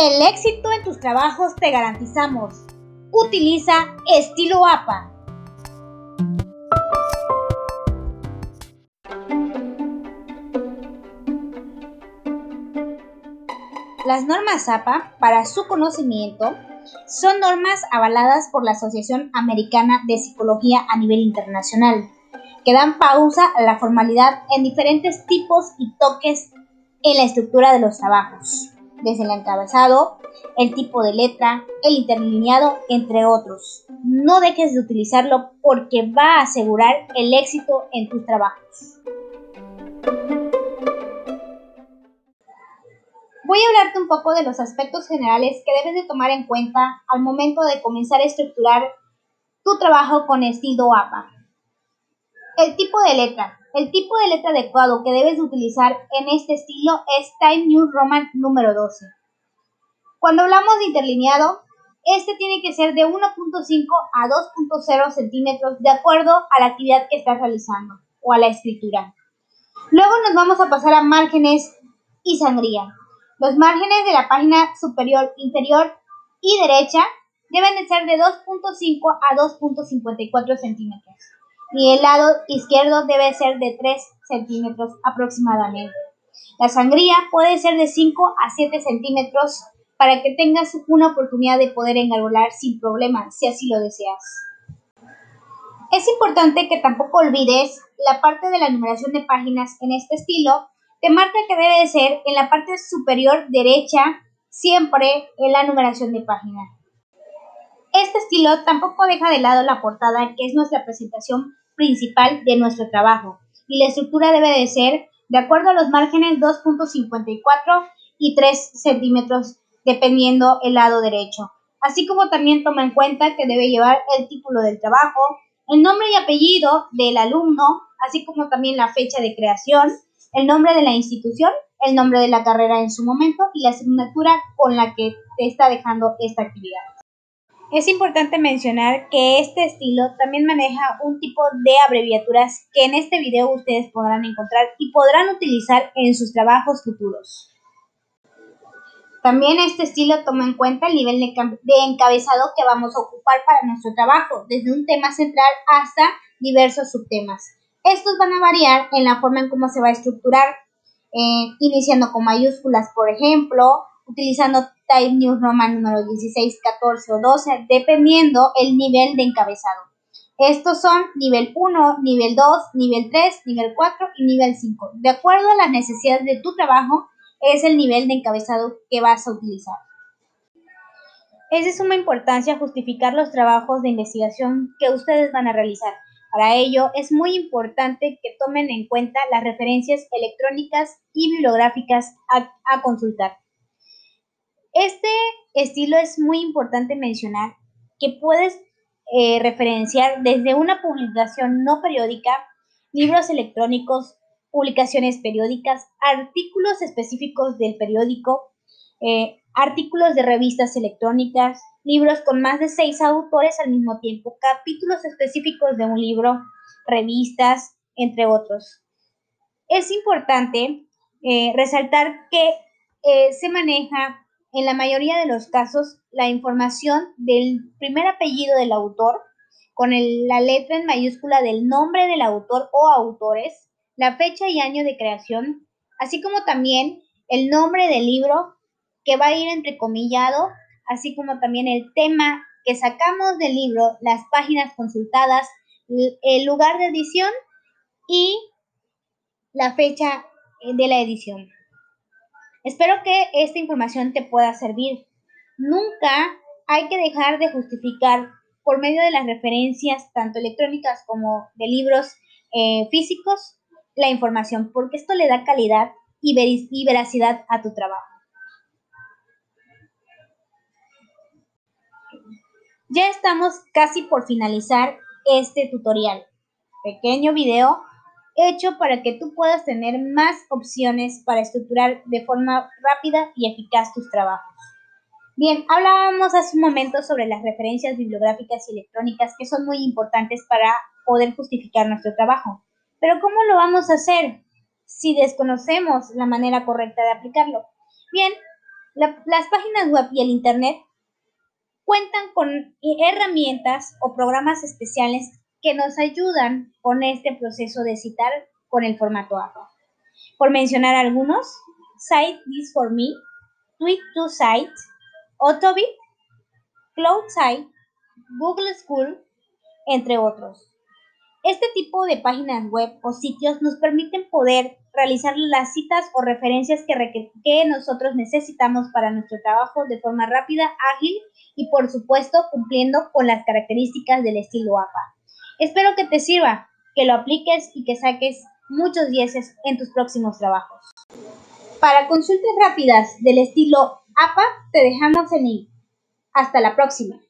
El éxito en tus trabajos te garantizamos. Utiliza estilo APA. Las normas APA, para su conocimiento, son normas avaladas por la Asociación Americana de Psicología a nivel internacional, que dan pausa a la formalidad en diferentes tipos y toques en la estructura de los trabajos, desde el encabezado, el tipo de letra, el interlineado, entre otros. No dejes de utilizarlo porque va a asegurar el éxito en tus trabajos. Voy a hablarte un poco de los aspectos generales que debes de tomar en cuenta al momento de comenzar a estructurar tu trabajo con estilo APA. El tipo de letra. El tipo de letra adecuado que debes de utilizar en este estilo es Time New Roman número 12. Cuando hablamos de interlineado, este tiene que ser de 1.5 a 2.0 centímetros de acuerdo a la actividad que estás realizando o a la escritura. Luego nos vamos a pasar a márgenes y sangría. Los márgenes de la página superior, inferior y derecha deben de ser de 2.5 a 2.54 centímetros y el lado izquierdo debe ser de 3 centímetros aproximadamente. La sangría puede ser de 5 a 7 centímetros para que tengas una oportunidad de poder engargolar sin problema si así lo deseas. Es importante que tampoco olvides la parte de la numeración de páginas en este estilo te marca que debe de ser en la parte superior derecha, siempre en la numeración de página. Este estilo tampoco deja de lado la portada, que es nuestra presentación principal de nuestro trabajo, y la estructura debe de ser de acuerdo a los márgenes 2.54 y 3 centímetros, dependiendo el lado derecho. Así como también toma en cuenta que debe llevar el título del trabajo, el nombre y apellido del alumno, así como también la fecha de creación, el nombre de la institución, el nombre de la carrera en su momento y la asignatura con la que te está dejando esta actividad. Es importante mencionar que este estilo también maneja un tipo de abreviaturas que en este video ustedes podrán encontrar y podrán utilizar en sus trabajos futuros. También este estilo toma en cuenta el nivel de, encabezado que vamos a ocupar para nuestro trabajo, desde un tema central hasta diversos subtemas. Estos van a variar en la forma en cómo se va a estructurar, eh, iniciando con mayúsculas, por ejemplo, utilizando Type New Roman número 16, 14 o 12, dependiendo el nivel de encabezado. Estos son nivel 1, nivel 2, nivel 3, nivel 4 y nivel 5. De acuerdo a las necesidades de tu trabajo, es el nivel de encabezado que vas a utilizar. Es de suma importancia justificar los trabajos de investigación que ustedes van a realizar. Para ello, es muy importante que tomen en cuenta las referencias electrónicas y bibliográficas a, consultar. Este estilo es muy importante mencionar que puedes eh, referenciar desde una publicación no periódica, libros electrónicos, publicaciones periódicas, artículos específicos del periódico, eh, artículos de revistas electrónicas, libros con más de seis autores al mismo tiempo, capítulos específicos de un libro, revistas, entre otros. Es importante eh, resaltar que se maneja en la mayoría de los casos la información del primer apellido del autor con la letra en mayúscula del nombre del autor o autores, la fecha y año de creación, así como también el nombre del libro que va a ir entrecomillado así como también el tema que sacamos del libro, las páginas consultadas, el lugar de edición y la fecha eh, de la edición. Espero que esta información te pueda servir. Nunca hay que dejar de justificar por medio de las referencias, tanto electrónicas como de libros eh, físicos, la información, porque esto le da calidad y veracidad a tu trabajo. Ya estamos casi por finalizar este tutorial. Pequeño video hecho para que tú puedas tener más opciones para estructurar de forma rápida y eficaz tus trabajos. Bien, hablábamos hace un momento sobre las referencias bibliográficas y electrónicas que son muy importantes para poder justificar nuestro trabajo. Pero ¿cómo lo vamos a hacer si desconocemos la manera correcta de aplicarlo? Bien, las páginas web y el Internet cuentan con herramientas o programas especiales que nos ayudan con este proceso de citar con el formato APA. Por mencionar algunos, Site This For Me, Tweet to Site, Autobit, CloudSite, Google School, entre otros. Este tipo de páginas web o sitios nos permiten poder realizar las citas o referencias que, que nosotros necesitamos para nuestro trabajo de forma rápida, ágil y por supuesto cumpliendo con las características del estilo APA. Espero que te sirva, que lo apliques y que saques muchos dieces en tus próximos trabajos. Para consultas rápidas del estilo APA te dejamos el link. Hasta la próxima.